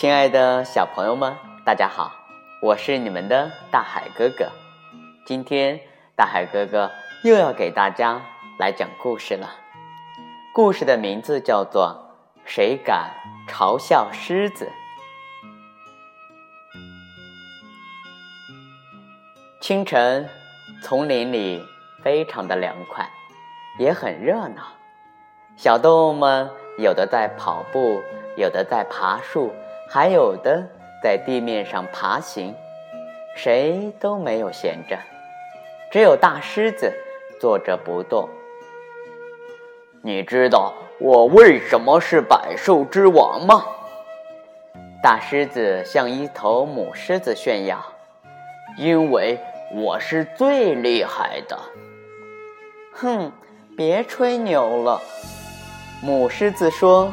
亲爱的小朋友们，大家好，我是你们的大海哥哥。今天大海哥哥又要给大家来讲故事了。故事的名字叫做《谁敢嘲笑狮子》。清晨，丛林里非常的凉快，也很热闹。小动物们有的在跑步，有的在爬树。还有的在地面上爬行，谁都没有闲着，只有大狮子坐着不动。你知道我为什么是百兽之王吗？大狮子向一头母狮子炫耀：“因为我是最厉害的。”哼，别吹牛了，母狮子说：“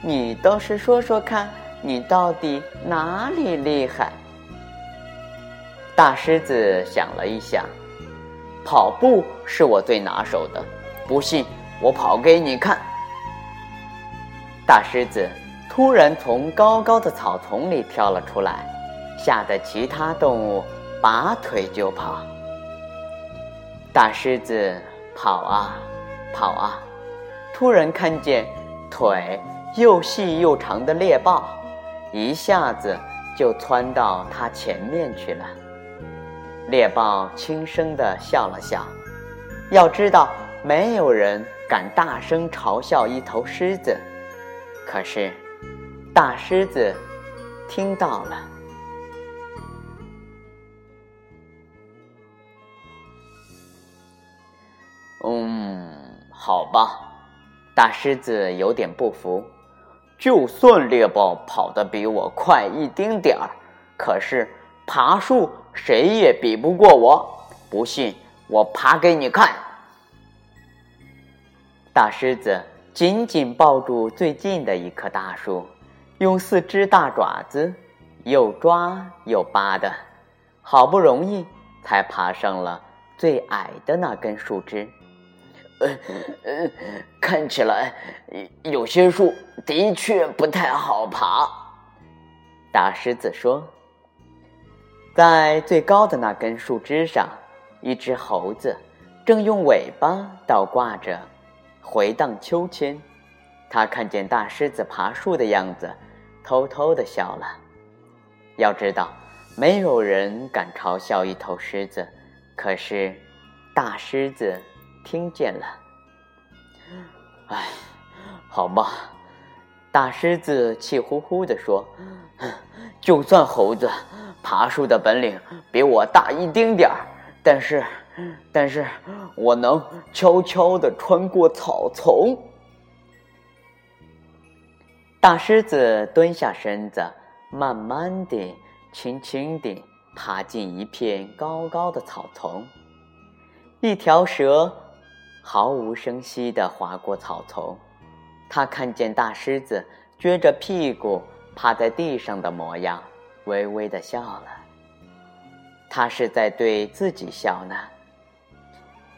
你倒是说说看。”你到底哪里厉害？大狮子想了一想，跑步是我最拿手的。不信，我跑给你看。大狮子突然从高高的草丛里跳了出来，吓得其他动物拔腿就跑。大狮子跑啊跑啊，突然看见腿又细又长的猎豹。一下子就窜到他前面去了。猎豹轻声地笑了笑。要知道，没有人敢大声嘲笑一头狮子。可是，大狮子听到了。嗯，好吧。大狮子有点不服。就算猎豹跑得比我快一丁点儿，可是爬树谁也比不过我。不信，我爬给你看。大狮子紧紧抱住最近的一棵大树，用四只大爪子又抓又扒的，好不容易才爬上了最矮的那根树枝。呃呃，看起来有些树的确不太好爬。大狮子说：“在最高的那根树枝上，一只猴子正用尾巴倒挂着，回荡秋千。他看见大狮子爬树的样子，偷偷的笑了。要知道，没有人敢嘲笑一头狮子，可是大狮子。”听见了，哎，好吧，大狮子气呼呼地说：“就算猴子爬树的本领比我大一丁点儿，但是，但是我能悄悄地穿过草丛。”大狮子蹲下身子，慢慢地、轻轻地爬进一片高高的草丛，一条蛇。毫无声息地划过草丛，他看见大狮子撅着屁股趴在地上的模样，微微地笑了。他是在对自己笑呢，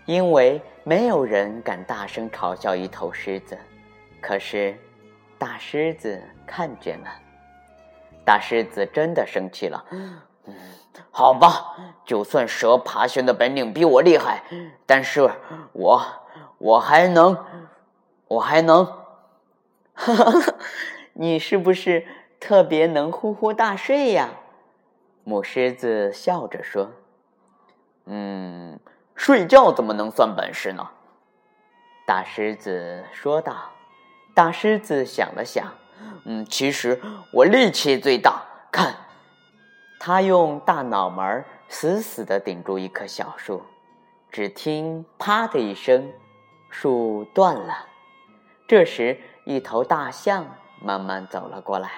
因为没有人敢大声嘲笑一头狮子。可是，大狮子看见了，大狮子真的生气了。好吧，就算蛇爬行的本领比我厉害，但是我我还能，我还能，哈哈，你是不是特别能呼呼大睡呀？母狮子笑着说：“嗯，睡觉怎么能算本事呢？”大狮子说道。大狮子想了想，嗯，其实我力气最大，看。他用大脑门死死地顶住一棵小树，只听“啪”的一声，树断了。这时，一头大象慢慢走了过来，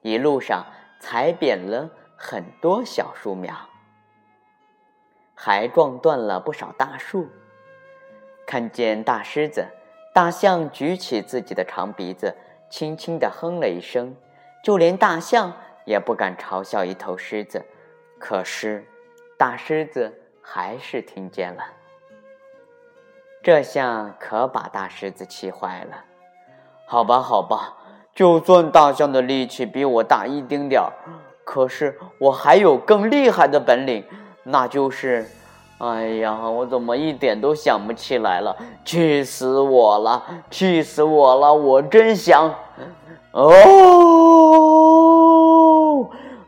一路上踩扁了很多小树苗，还撞断了不少大树。看见大狮子，大象举起自己的长鼻子，轻轻地哼了一声，就连大象。也不敢嘲笑一头狮子，可是大狮子还是听见了。这下可把大狮子气坏了。好吧，好吧，就算大象的力气比我大一丁点儿，可是我还有更厉害的本领，那就是……哎呀，我怎么一点都想不起来了？气死我了！气死我了！我真想……哦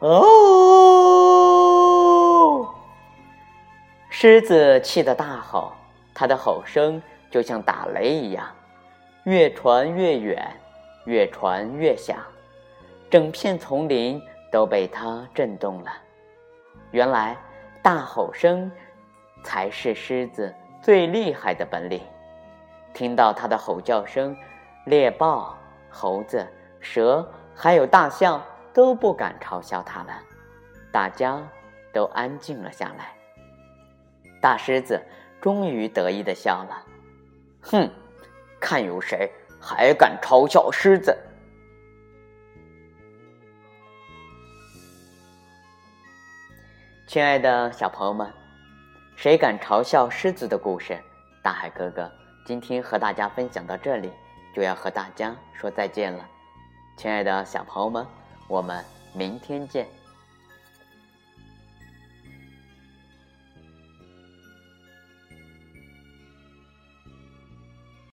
哦！狮子气得大吼，它的吼声就像打雷一样，越传越远，越传越响，整片丛林都被它震动了。原来，大吼声。才是狮子最厉害的本领。听到它的吼叫声，猎豹、猴子、蛇还有大象都不敢嘲笑他们，大家都安静了下来。大狮子终于得意的笑了：“哼，看有谁还敢嘲笑狮子！”亲爱的小朋友们。谁敢嘲笑狮子的故事？大海哥哥今天和大家分享到这里，就要和大家说再见了。亲爱的小朋友们，我们明天见。